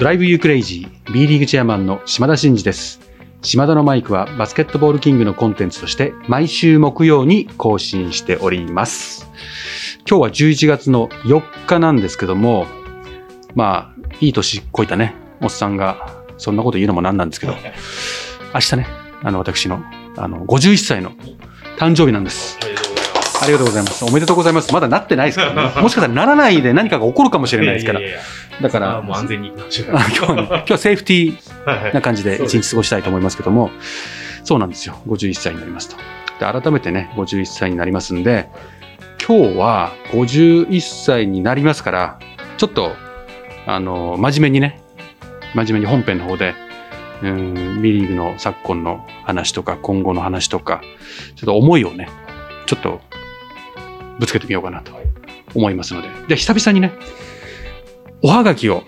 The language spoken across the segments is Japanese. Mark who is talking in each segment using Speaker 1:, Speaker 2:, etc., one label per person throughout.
Speaker 1: ドライブユークレイジー B リーグチェアマンの島田真二です。島田のマイクはバスケットボールキングのコンテンツとして毎週木曜に更新しております。今日は11月の4日なんですけども、まあ、いい年こいたね、おっさんがそんなこと言うのもなんなんですけど、明日ね、あの、私の、あの、51歳の誕生日なんです。ありがとうございます。おめでとうございます。まだなってないですからね。もしかしたらならないで何かが起こるかもしれないですから
Speaker 2: い。やいやいや
Speaker 1: だから、
Speaker 2: あもう安全に
Speaker 1: 今日はね、今日はセーフティーな感じで一日過ごしたいと思いますけども、そうなんですよ。51歳になりますと。で、改めてね、51歳になりますんで、今日は51歳になりますから、ちょっと、あの、真面目にね、真面目に本編の方で、うん、B リーグの昨今の話とか、今後の話とか、ちょっと思いをね、ちょっとぶつけてみようかなと思いますので。で、久々にね、おはがきを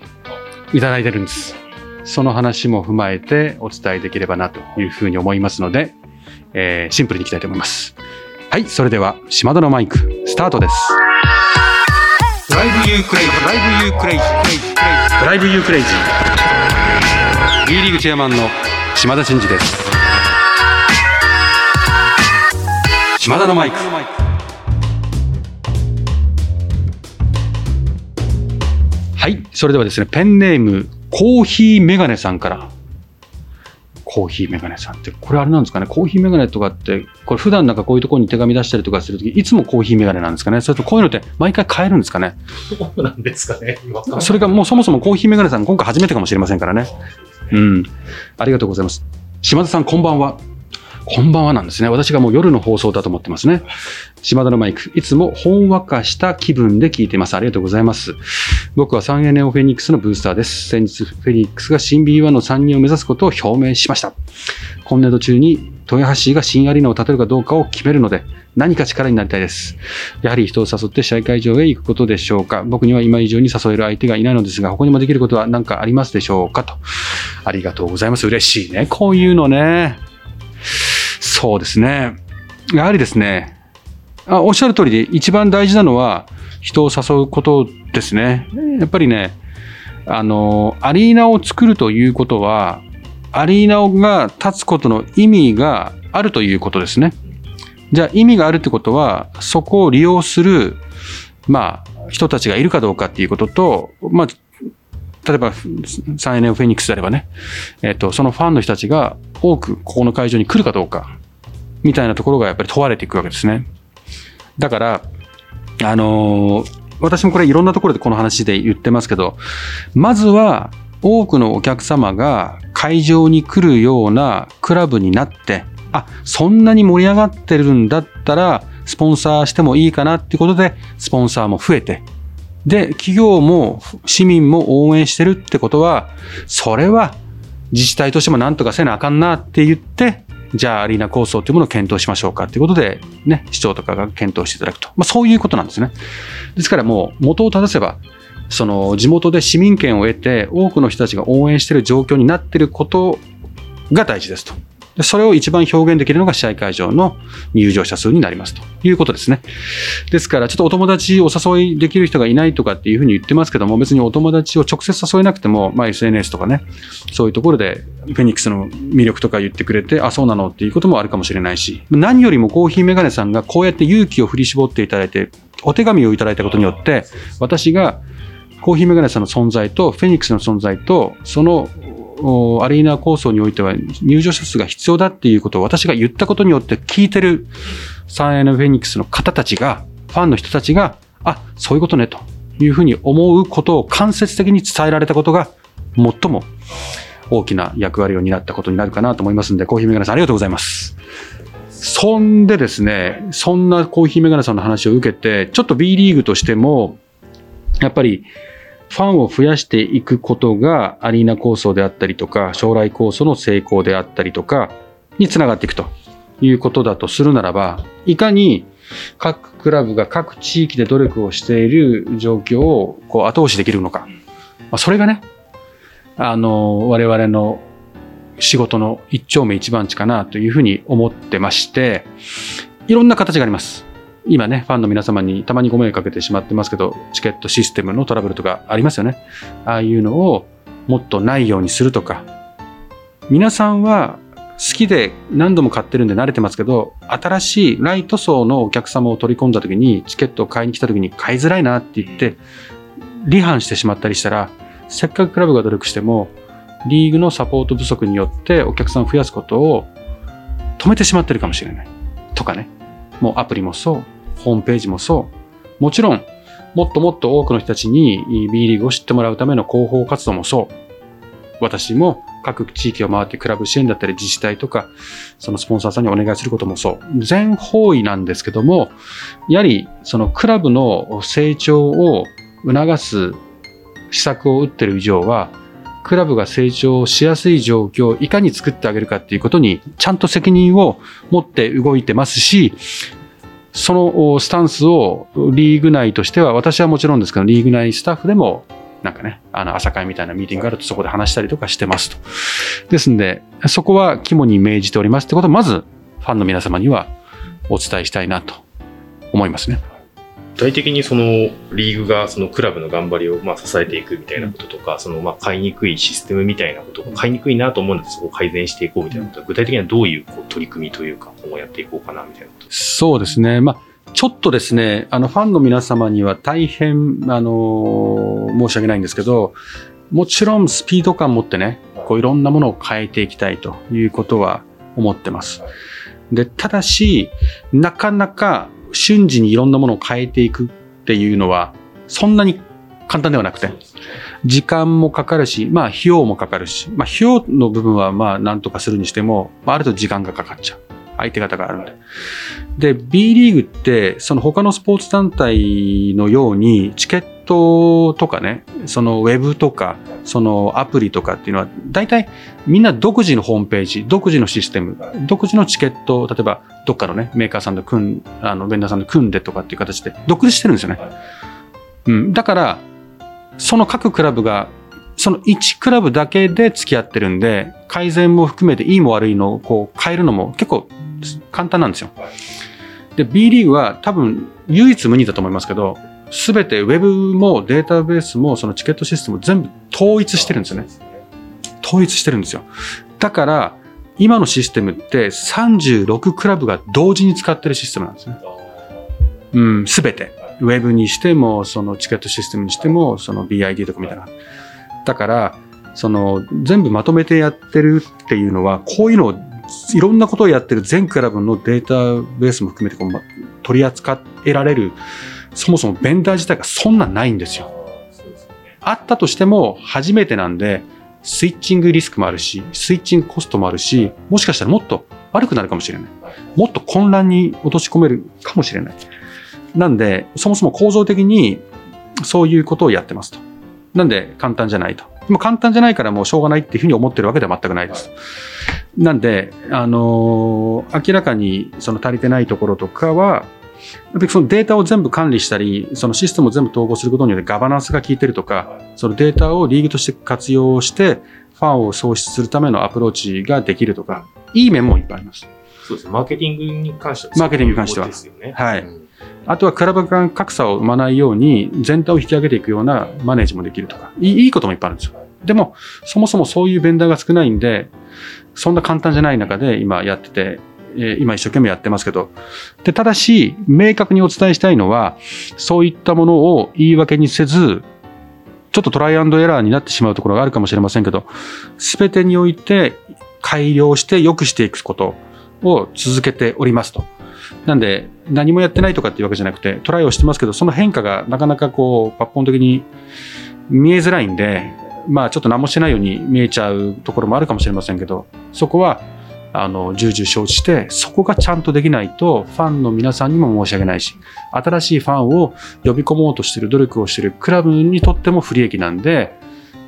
Speaker 1: いただいてるんです。その話も踏まえてお伝えできればなというふうに思いますので、えーシンプルにいきたいと思います。はい、それでは、島田のマイク、スタートです。 Drive you crazy、drive you crazy、drive you crazy。B リーグチェアマンの島田真二です。島田のマイク。それではですね、ペンネーム、コーヒーメガネさんから。コーヒーメガネさんって、これあれなんですかね、コーヒーメガネとかって、これ普段なんかこういうところに手紙出したりとかするとき、いつもコーヒーメガネなんですかね、それとこういうのって毎回変えるんですかね？
Speaker 2: そうなんですかね。
Speaker 1: それがもうそもそもコーヒーメガネさん、今回初めてかもしれませんからね。うん。ありがとうございます。島田さん、こんばんは。こんばんはなんですね。私がもう夜の放送だと思ってますね。島田のマイク、いつもほんわかした気分で聞いてます。ありがとうございます。僕は 3A ネオフェニックスのブースターです。先日、フェニックスが新 B1 の参入を目指すことを表明しました。今年度中に豊橋が新アリーナを建てるかどうかを決めるので、何か力になりたいです。やはり人を誘って試合会場へ行くことでしょうか。僕には今以上に誘える相手がいないのですが、他にもできることは何かありますでしょうかと。ありがとうございます。嬉しいね。こういうのね。そうですね。やはりですね、あおっしゃる通りで一番大事なのは人を誘うことですね。やっぱりね、あの、アリーナを作るということは、アリーナが立つことの意味があるということですね。じゃあ意味があるってことは、そこを利用する、まあ、人たちがいるかどうかっていうことと、まあ、例えば、サンエネオフェニックスであればね、えっ、と、そのファンの人たちが多くここの会場に来るかどうか、みたいなところがやっぱり問われていくわけですね。だから、あのー私もこれいろんなところでこの話で言ってますけど、まずは多くのお客様が会場に来るようなクラブになって、あ、そんなに盛り上がってるんだったら、スポンサーしてもいいかなってことで、スポンサーも増えて、で、企業も市民も応援してるってことは、それは自治体としてもなんとかせなあかんなって言って、じゃあアリーナ構想というものを検討しましょうかということで、ね、市長とかが検討していただくと。まあそういうことなんですね。ですからもう元を正せば、その地元で市民権を得て多くの人たちが応援している状況になっていることが大事ですと。でそれを一番表現できるのが試合会場の入場者数になりますということですね。ですから、ちょっとお友達お誘いできる人がいないとかっていうふうに言ってますけども、別にお友達を直接誘えなくても、まあ、SNS とかね、そういうところでフェニックスの魅力とか言ってくれて、あ、そうなのっていうこともあるかもしれないし、何よりもコーヒーメガネさんがこうやって勇気を振り絞っていただいて、お手紙をいただいたことによって、私がコーヒーメガネさんの存在と、フェニックスの存在と、そのアリーナ構想においては入場者数が必要だっていうことを私が言ったことによって聞いてるサンエナフェニックスの方たちが、ファンの人たちが、あ、そういうことねというふうに思うことを間接的に伝えられたことが最も大きな役割を担ったことになるかなと思いますので、コーヒーメガネさんありがとうございます。そんでですね、そんなコーヒーメガネさんの話を受けて、ちょっと B リーグとしても、やっぱりファンを増やしていくことがアリーナ構想であったりとか、将来構想の成功であったりとかにつながっていくということだとするならば、いかに各クラブが各地域で努力をしている状況をこう後押しできるのか。まあ、それがね、あの、我々の仕事の一丁目一番地かなというふうに思ってまして、いろんな形があります。今ね、ファンの皆様にたまにご迷惑かけてしまってますけど、チケットシステムのトラブルとかありますよね。ああいうのをもっとないようにするとか、皆さんは好きで何度も買ってるんで慣れてますけど、新しいライト層のお客様を取り込んだ時に、チケットを買いに来た時に買いづらいなって言って、離反してしまったりしたら、せっかくクラブが努力しても、リーグのサポート不足によってお客さんを増やすことを止めてしまってるかもしれない。とかね。もうアプリもそう、ホームページもそう。もちろん、もっともっと多くの人たちに B リーグを知ってもらうための広報活動もそう。私も各地域を回ってクラブ支援だったり自治体とか、そのスポンサーさんにお願いすることもそう。全方位なんですけども、やはりそのクラブの成長を促す施策を打ってる以上は、クラブが成長しやすい状況をいかに作ってあげるかっていうことにちゃんと責任を持って動いてますし、そのスタンスをリーグ内としては、私はもちろんですけど、リーグ内スタッフでも、なんかね、あの、朝会みたいなミーティングがあるとそこで話したりとかしてますと。ですんで、そこは肝に銘じておりますってことを、まず、ファンの皆様にはお伝えしたいなと思いますね。
Speaker 2: 具体的にそのリーグがそのクラブの頑張りをまあ支えていくみたいなこととか、そのまあ買いにくいシステムみたいなこと買いにくいなと思うんですそこを改善していこうみたいなこと。は具体的にはどういうこう取り組みというか今後やっていこうかなみたいなこと。
Speaker 1: そうですね。まあちょっとですね、あのファンの皆様には大変、あの申し訳ないんですけど、もちろんスピード感持ってね、こういろんなものを変えていきたいということは思ってます。で、ただし、なかなか瞬時にいろんなものを変えていくっていうのは、そんなに簡単ではなくて、時間もかかるし、まあ費用もかかるし、まあ費用の部分はまあ何とかするにしても、まあると時間がかかっちゃう。相手方があるんで。で、B リーグって、その他のスポーツ団体のように、チケットとかね、そのウェブとか、そのアプリとかっていうのは、大体みんな独自のホームページ、独自のシステム、独自のチケット、例えばどっかのね、メーカーさんと組ん、あの、ベンダーさんと組んでとかっていう形で、独立してるんですよね。うん。だから、その各クラブが、その1クラブだけで付き合ってるんで、改善も含めていいも悪いのをこう変えるのも結構簡単なんですよ。で、B リーグは多分唯一無二だと思いますけど、すべてウェブもデータベースもそのチケットシステム全部統一してるんですよね。統一してるんですよ。だから、今のシステムって36クラブが同時に使ってるシステムなんですね。うん、すべて。ウェブにしても、そのチケットシステムにしても、その BID とかみたいな。だから、その全部まとめてやってるっていうのは、こういうのをいろんなことをやってる全クラブのデータベースも含めてこう、取り扱えられる、そもそもベンダー自体がそんなないんですよ。あったとしても初めてなんで、スイッチングリスクもあるし、スイッチングコストもあるし、もしかしたらもっと悪くなるかもしれない。もっと混乱に落とし込めるかもしれない。なんで、そもそも構造的にそういうことをやってますと。なんで簡単じゃないと。でも簡単じゃないからもうしょうがないっていうふうに思ってるわけでは全くないです。なんで、あのー、明らかにその足りてないところとかは、そのデータを全部管理したり、そのシステムを全部統合することによってガバナンスが効いてるとか、そのデータをリーグとして活用して、ファンを創出するためのアプローチができるとか、いい面もいっぱいあります。
Speaker 2: そうですね。マーケティングに関しては、
Speaker 1: マーケティングに関しては。ですよね。はい。うんあとはクラブ間格差を生まないように全体を引き上げていくようなマネージもできるとか、いいこともいっぱいあるんですよ。でも、そもそもそういうベンダーが少ないんで、そんな簡単じゃない中で今やってて、え今一生懸命やってますけど。で、ただし、明確にお伝えしたいのは、そういったものを言い訳にせず、ちょっとトライアンドエラーになってしまうところがあるかもしれませんけど、すべてにおいて改良して良くしていくことを続けておりますと。なんで、何もやってないとかっていうわけじゃなくて、トライをしてますけど、その変化がなかなかこう、抜本的に見えづらいんで、まあちょっと何もしてないように見えちゃうところもあるかもしれませんけど、そこは、あの、重々承知して、そこがちゃんとできないと、ファンの皆さんにも申し訳ないし、新しいファンを呼び込もうとしてる、努力をしてるクラブにとっても不利益なんで、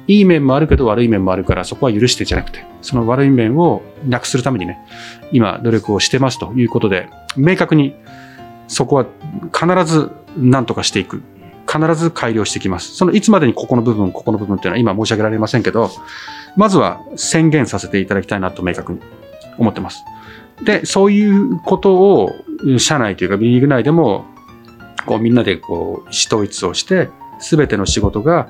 Speaker 1: いい面もあるけど悪い面もあるから、そこは許してじゃなくて、その悪い面をなくするためにね、今努力をしてますということで、明確にそこは必ず何とかしていく。必ず改良していきます。そのいつまでにここの部分、ここの部分っていうのは今申し上げられませんけど、まずは宣言させていただきたいなと明確に思ってます。で、そういうことを社内というか B リーグ内でもこうみんなでこう意思統一をして、すべての仕事が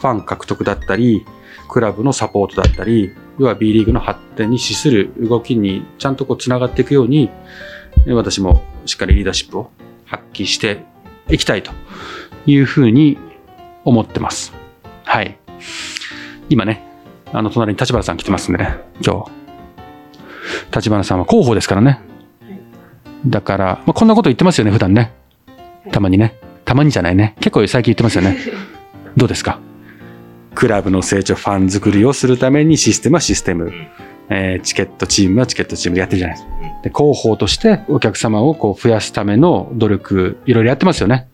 Speaker 1: ファン獲得だったり、クラブのサポートだったり、要は B リーグの発展に資する動きにちゃんとこう繋がっていくように、私もしっかりリーダーシップを発揮していきたいというふうに思ってます。はい。今ね、あの隣に立花さん来てますんでね、今日。立花さんは広報ですからね。だから、まあ、こんなこと言ってますよね、普段ね。たまにね。たまにじゃないね。結構最近言ってますよね。どうですか？クラブの成長、ファン作りをするためにシステムはシステム、
Speaker 2: ん
Speaker 1: えーチケットチームはチケットチームでやってるじゃないですか。で広報としてお客様をこう増やすための努力、いろいろやってますよね。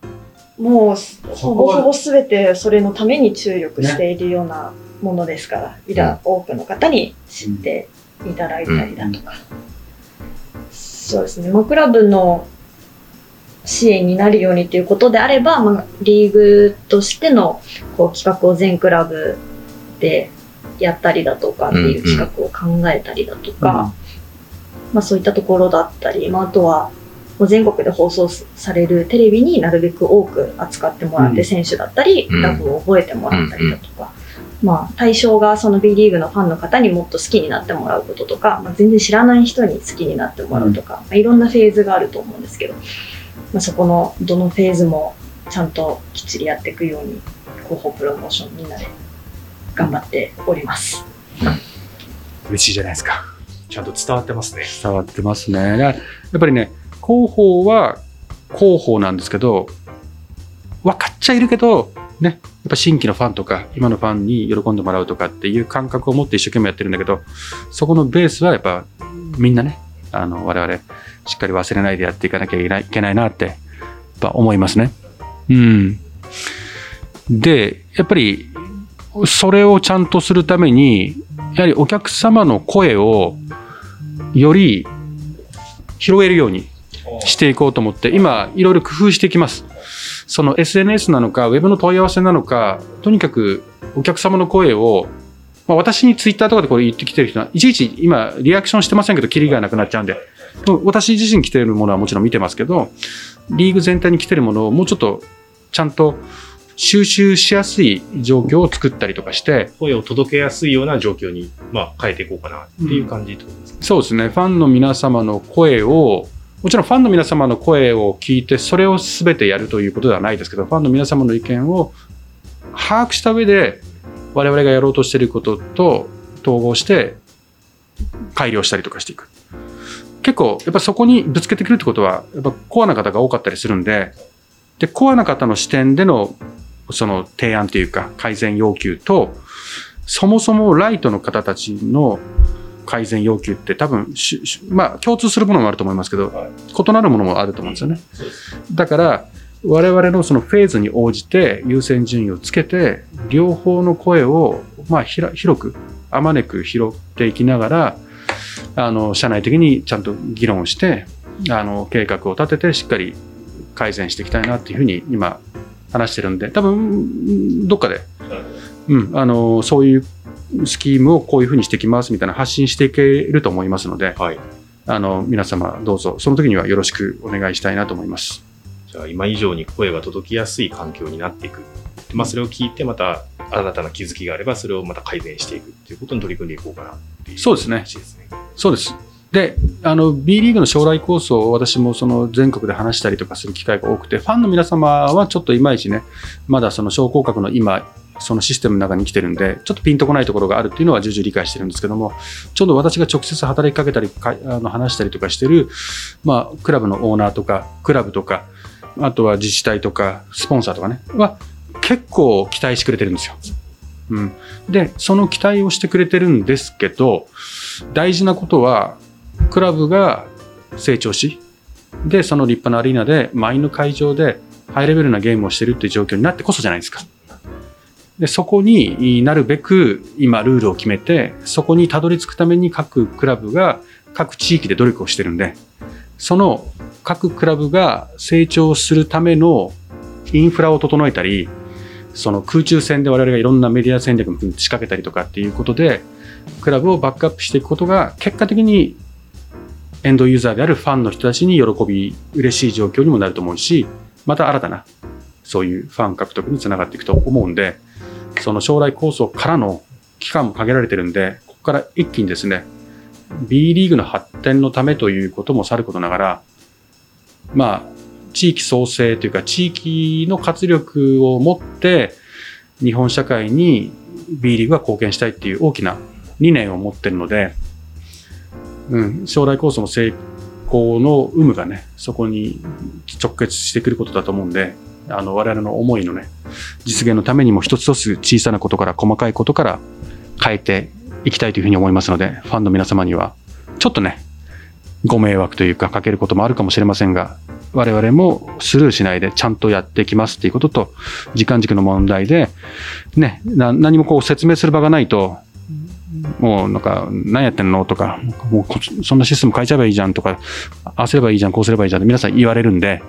Speaker 3: もう、ほぼほぼすべてそれのために注力しているようなものですから、いら多くの方に知っていただいたりだとか。そうですね。まあ、クラブの支援になるようにということであれば、まあ、リーグとしてのこう企画を全クラブでやったりだとかっていう企画を考えたりだとか、まあそういったところだったり、まああとは、もう全国で放送されるテレビになるべく多く扱ってもらって、
Speaker 1: うん。
Speaker 3: 選手だったり、
Speaker 2: うん。
Speaker 3: ラブを覚えてもらったりだとか、まあ対象がその B リーグのファンの方にもっと好きになってもらうこととか、まあ、全然知らない人に好きになってもらうとか、まあ、いろんなフェーズがあると思うんですけど、まあ、そこのどのフェーズもちゃんときっちりやっていくように、広報プロモーションみんなで頑張っております。
Speaker 1: 嬉しいじゃないですか。
Speaker 2: ちゃんと伝わってますね。
Speaker 1: 伝わってますね。だからやっぱりね、広報は広報なんですけど、分かっちゃいるけど、ね、やっぱ新規のファンとか、今のファンに喜んでもらうとかっていう感覚を持って一生懸命やってるんだけど、そこのベースはやっぱみんなね、あの、我々しっかり忘れないでやっていかなきゃいけないいけないなって、やっぱ思いますね。うん。で、やっぱり、それをちゃんとするために、やはりお客様の声をより拾えるようにしていこうと思って、今、いろいろ工夫していきます。その SNS なのか、ウェブの問い合わせなのか、とにかくお客様の声を、まあ、私にツイッターとかでこれ言ってきてる人は、いちいち今、リアクションしてませんけど、キリがなくなっちゃうんで、私自身来てるものはもちろん見てますけど、リーグ全体に来てるものをもうちょっとちゃんと収集しやすい状況を作ったりとかして、
Speaker 2: 声を届けやすいような状況に、まあ、変えていこうかなっていう感じってことですか、
Speaker 1: そうですね、ファンの皆様の声を、もちろんファンの皆様の声を聞いて、それを全てやるということではないですけど、ファンの皆様の意見を把握した上で、我々がやろうとしていることと統合して、改良したりとかしていく。結構、やっぱそこにぶつけてくるってことは、やっぱコアな方が多かったりするんで、で、コアな方の視点での、その提案というか、改善要求と、そもそもライトの方たちの改善要求って多分まあ共通するものもあると思いますけど、
Speaker 2: はい
Speaker 1: 異なるものもあると思うんですよね。だから我々のそのフェーズに応じて優先順位をつけて両方の声をまあひら広くあまねく拾っていきながらあの社内的にちゃんと議論をしてあの計画を立ててしっかり改善していきたいなっていうふうに今話してるんで多分どっかでうん、あのそういうスキームをこういうふうにしていきますみたいな発信していけると思いますので、
Speaker 2: はい。
Speaker 1: あの皆様どうぞその時にはよろしくお願いしたいなと思います。
Speaker 2: じゃあ今以上に声が届きやすい環境になっていく。まあそれを聞いてまた新たな気づきがあればそれをまた改善していくっていうことに取り組んでいこうかなっていう
Speaker 1: そうですね
Speaker 2: 話ですね。
Speaker 1: そうです。で、あの B リーグの将来構想を私もその全国で話したりとかする機会が多くて、ファンの皆様はちょっといまいちね、まだその昇降格の今、そのシステムの中に来てるんで、ちょっとピンとこないところがあるっていうのは重々理解してるんですけども、ちょうど私が直接働きかけたり、かあの話したりとかしてる、まあ、クラブのオーナーとか、クラブとか、あとは自治体とか、スポンサーとかね、は結構期待してくれてるんですよ。うん。で、その期待をしてくれてるんですけど、大事なことは、クラブが成長し、で、その立派なアリーナで、満員の会場で、ハイレベルなゲームをしてるっていう状況になってこそじゃないですか。で、そこになるべく今ルールを決めて、そこにたどり着くために各クラブが各地域で努力をしてるんで、その各クラブが成長するためのインフラを整えたり、その空中戦で我々がいろんなメディア戦略も仕掛けたりとかっていうことで、クラブをバックアップしていくことが結果的にエンドユーザーであるファンの人たちに喜び、嬉しい状況にもなると思うし、また新たなそういうファン獲得につながっていくと思うんで、その将来構想からの期間も限られてるんで、ここから一気にですね、B リーグの発展のためということもさることながら、まあ、地域創生というか、地域の活力を持って、日本社会に B リーグが貢献したいっていう大きな理念を持ってるので、うん、将来構想の成功の有無がね、そこに直結してくることだと思うんで、あの、我々の思いのね、実現のためにも一つ一つ小さなことから細かいことから変えていきたいというふうに思いますので、ファンの皆様には、ちょっとね、ご迷惑というかかけることもあるかもしれませんが、我々もスルーしないでちゃんとやっていきますっていうことと、時間軸の問題で、ね、何もこう説明する場がないと、もうなんか、何やってんのとか、もうこそんなシステム変えちゃえばいいじゃんとか、ああすればいいじゃん、こうすればいいじゃんって皆さん言われるんで、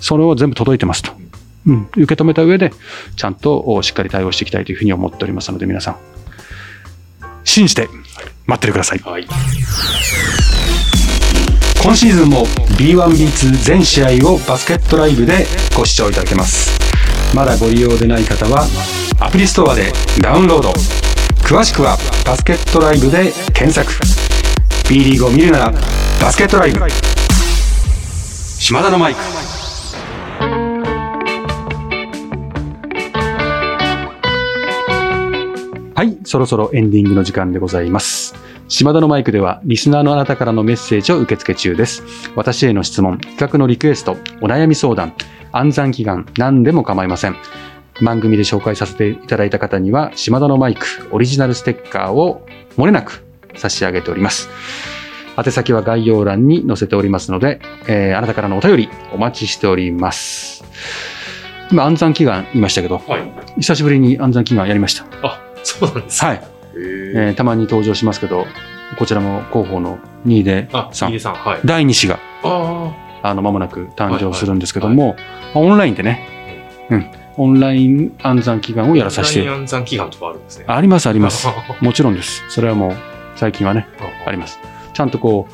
Speaker 1: それを全部届いてますと。うん、受け止めた上で、ちゃんとおしっかり対応していきたいというふうに思っておりますので、皆さん、信じて待っててください。
Speaker 2: はい。
Speaker 1: 今シーズンも B1B2 全試合をバスケットライブでご視聴いただけますまだご利用でない方はアプリストアでダウンロード詳しくはバスケットライブで検索 B リーグを見るならバスケットライブ島田のマイクはい、そろそろエンディングの時間でございます。島田のマイクでは、リスナーのあなたからのメッセージを受付中です。私への質問、企画のリクエスト、お悩み相談、暗算祈願、何でも構いません。番組で紹介させていただいた方には、島田のマイクオリジナルステッカーを漏れなく差し上げております。宛先は概要欄に載せておりますので、えーあなたからのお便りお待ちしております。今、暗算祈願言いましたけど、
Speaker 2: はい。
Speaker 1: 久しぶりに暗算祈願やりました。
Speaker 2: あ、そうなんです。
Speaker 1: はい。
Speaker 2: へ
Speaker 1: え
Speaker 2: ー
Speaker 1: ーたまに登場しますけど、こちらも広報の2位で
Speaker 2: あ、
Speaker 1: さん
Speaker 2: さん、はい。
Speaker 1: 第2子が
Speaker 2: あ
Speaker 1: あの間もなく誕生するんですけども、まあオンラインでね、うん、オンライン暗算祈願を
Speaker 2: あ。
Speaker 1: やらさせて、
Speaker 2: オンライン暗算祈願とかあるんですね。
Speaker 1: ありますあります。
Speaker 2: あ
Speaker 1: もちろんです。それはもう最近はね、あります。ちゃんとこ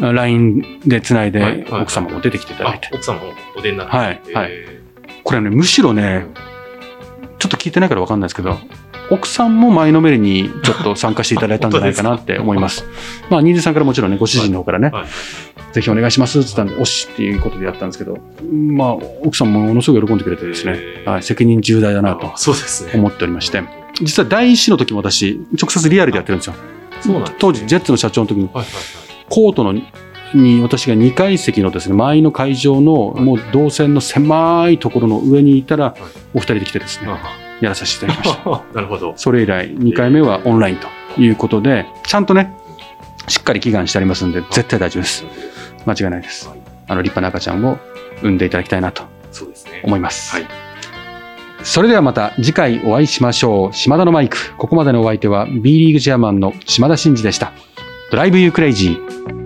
Speaker 1: う、LINE でつないで奥様も出てきていただいて。
Speaker 2: あ奥様もお出になって。
Speaker 1: はいはい
Speaker 2: へ
Speaker 1: これね、むしろね、ちょっと聞いてないから分かんないですけど、奥さんも前のめりにちょっと参加していただいたんじゃないかなって思います。まあ、新出さんからもちろんね、ご主人の方からね。ぜひお願いしますって言ったんで、おしっていうことでやったんですけど、まあ、奥さんもものすごい喜んでくれてですね、はい、責任重大だなと。思っておりまして、実は第一子の時も私、直接リアルでやってるんですよ。
Speaker 2: すね
Speaker 1: 当時、ジェッツの社長の時に、コートのに私が2階席のですね、前の会場の
Speaker 2: はい
Speaker 1: もう動線の狭いところの上にいたら、
Speaker 2: い
Speaker 1: お二人で来てですね、
Speaker 2: はい。
Speaker 1: やらさせていただきました。
Speaker 2: あ なるほど。
Speaker 1: それ以来、2回目はオンラインということで、ちゃんとね、しっかり祈願してありますんで、絶対大丈夫です。間違いないです
Speaker 2: はい。
Speaker 1: あの、立派な赤ちゃんを産んでいただきたいなと。思います。
Speaker 2: はい。
Speaker 1: それではまた次回お会いしましょう。島田のマイク。ここまでのお相手は B リーグチェアマンの島田真二でした。ドライブユークレイジー。